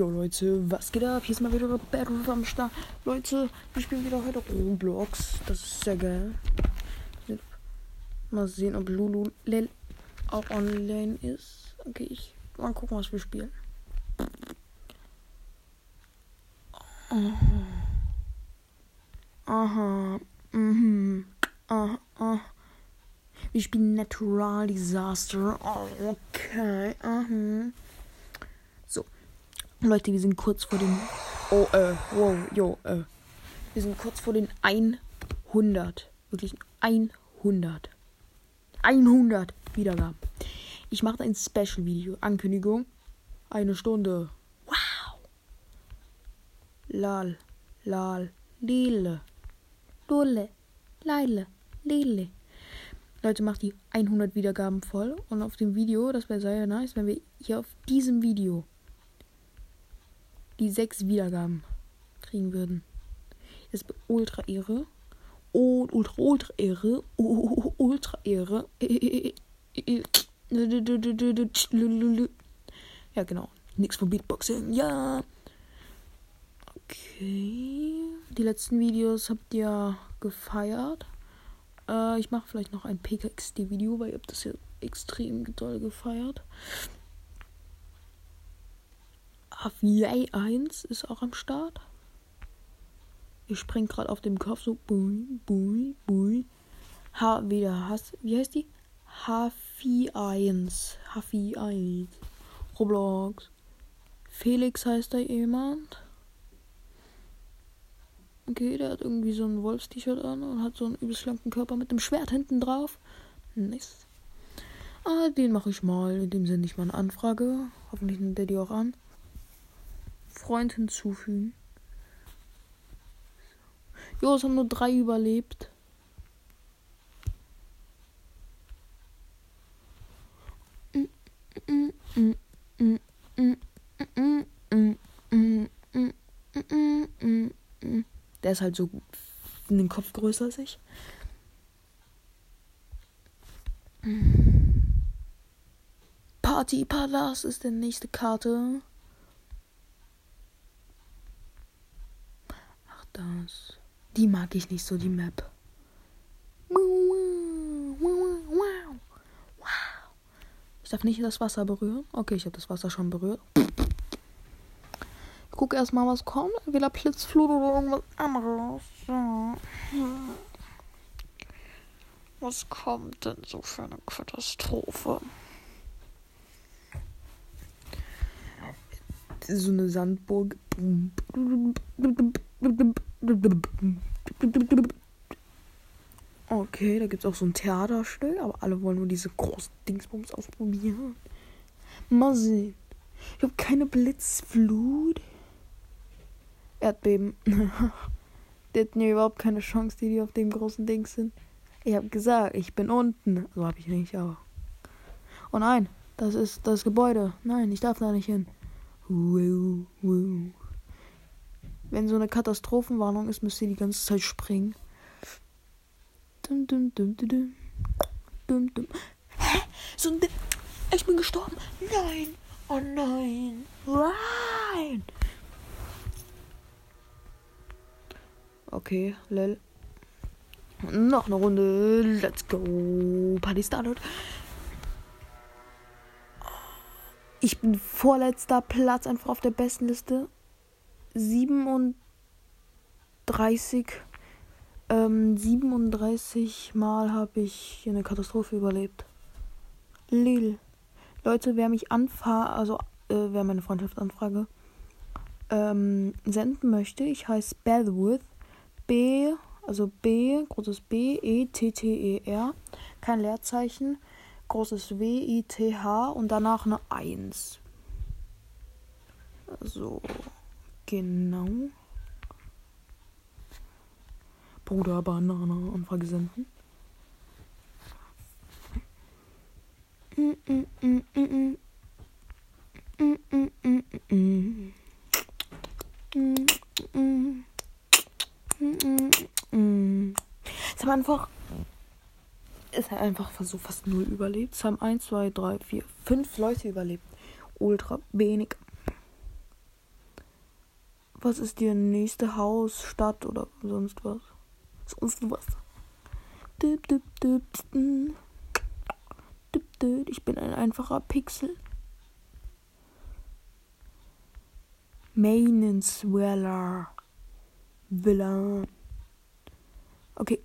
Jo Leute, was geht ab? Hier ist mal wieder Battle am Start. Leute, wir spielen wieder heute Roblox. Das ist sehr geil. Mal sehen, ob Lulu Lel auch online ist. Okay, ich mal gucken, was wir spielen. Aha. Mhm. Aha. aha. Wir spielen Natural Disaster. Okay. Aha. Leute, wir sind kurz vor den. Oh, äh, wow, jo, äh. Wir sind kurz vor den 100. Wirklich 100. 100 Wiedergaben. Ich mache ein Special-Video. Ankündigung. Eine Stunde. Wow. Lal. Lal. Lele. Lule. Leile. Lele. Leute, macht die 100 Wiedergaben voll. Und auf dem Video, das wäre sehr nice, wenn wir hier auf diesem Video die 6 Wiedergaben kriegen würden. Das ist ultra Ehre. Oh, ultra, ultra Ehre. Ultra Ehre. Ja, genau. Nix von Beatboxing. Ja. Okay. Die letzten Videos habt ihr gefeiert. Äh, ich mache vielleicht noch ein PKXD-Video, weil ihr habt das hier extrem doll gefeiert. HVA1 ist auch am Start. Ich spring gerade auf dem Kopf so bui, bui, bui. H wieder hast wie heißt die? H41. H41. Roblox. Felix heißt da jemand. Okay, der hat irgendwie so ein Wolfs-T-Shirt an und hat so einen übelst schlanken Körper mit dem Schwert hinten drauf. Nice. Ah, den mache ich mal. In dem Sinne ich mal eine Anfrage. Hoffentlich nimmt der die auch an. Freund hinzufügen. Jo, es haben nur drei überlebt. Der ist halt so in den Kopf größer als ich. Party Palace ist die nächste Karte. Das. Die mag ich nicht so, die Map. Ich darf nicht das Wasser berühren. Okay, ich habe das Wasser schon berührt. Ich gucke erstmal, was kommt. Entweder Blitzflut oder irgendwas anderes. Ja. Was kommt denn so für eine Katastrophe? So eine Sandburg. Okay, da gibt es auch so ein Theaterstück, aber alle wollen nur diese großen Dingsbums ausprobieren. Mal sehen. Ich habe keine Blitzflut. Erdbeben. Die hatten ja überhaupt keine Chance, die, die auf dem großen Ding sind. Ich habe gesagt, ich bin unten. So habe ich nicht, aber. Oh nein, das ist das Gebäude. Nein, ich darf da nicht hin. Wow, wow. Wenn so eine Katastrophenwarnung ist, müsst ihr die ganze Zeit springen. Dum, dum, dum, dum, dum. Dum. Hä? So ein. Ich bin gestorben. Nein. Oh nein. Nein. Okay, lel. Noch eine Runde. Let's go. Party started. Ich bin vorletzter Platz einfach auf der besten Liste. 37 ähm, 37 Mal habe ich eine Katastrophe überlebt. Lil. Leute, wer mich anfragt, also äh, wer meine Freundschaft anfrage, ähm, senden möchte, ich heiße Bellwith. B, also B, großes B, E, T, T, E, R. Kein Leerzeichen. Großes W, I, T, H und danach eine 1. So. Genau. Bruder Banane Anfrage senden. Es haben einfach. Es hat einfach so fast null überlebt. Es haben 1, 2, 3, 4, 5 Leute überlebt. Ultra wenig. Was ist die nächste Haus, Stadt oder sonst was? Sonst was. Ich bin ein einfacher Pixel. Mainensweller. Villa. Okay.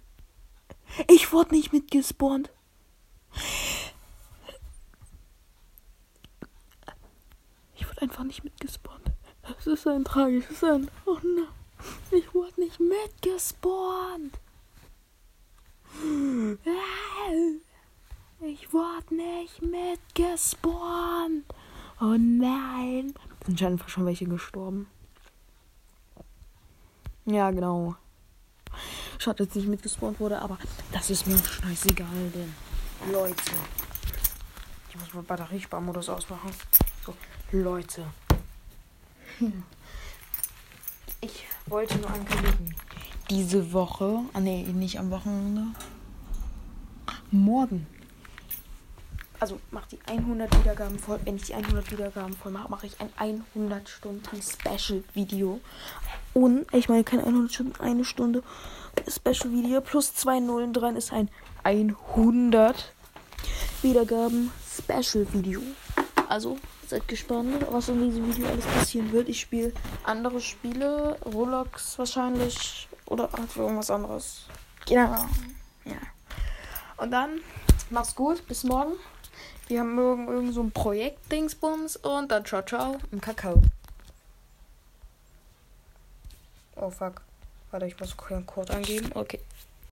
Ich wurde nicht mitgespawnt. Ich wurde einfach nicht mitgespawnt. Das ist ein tragisches Ende. Oh nein. Ich wurde nicht mitgespawnt. Ich wurde nicht mitgespawnt. Oh nein. Sind schon einfach schon welche gestorben. Ja, genau. Schade, dass ich nicht mitgespawnt wurde, aber das ist mir scheißegal, denn Leute. Ich muss mal Batteriesparmodus ausmachen. So, Leute. Ich wollte nur ankündigen. Diese Woche, ah nee, nicht am Wochenende. Morgen. Also macht die 100 Wiedergaben voll. Wenn ich die 100 Wiedergaben voll mache, mache ich ein 100 Stunden Special Video. Und ich meine kein 100 Stunden, eine Stunde Special Video plus zwei Nullen dran ist ein 100 Wiedergaben Special Video. Also seid gespannt, was in diesem Video alles passieren wird. Ich spiele andere Spiele, Roblox wahrscheinlich oder irgendwas anderes. Genau. Ja. Und dann mach's gut, bis morgen. Wir haben morgen irgend so ein Projekt Dingsbums und dann ciao ciao im Kakao. Oh fuck. Warte, ich muss Code eingeben. Okay.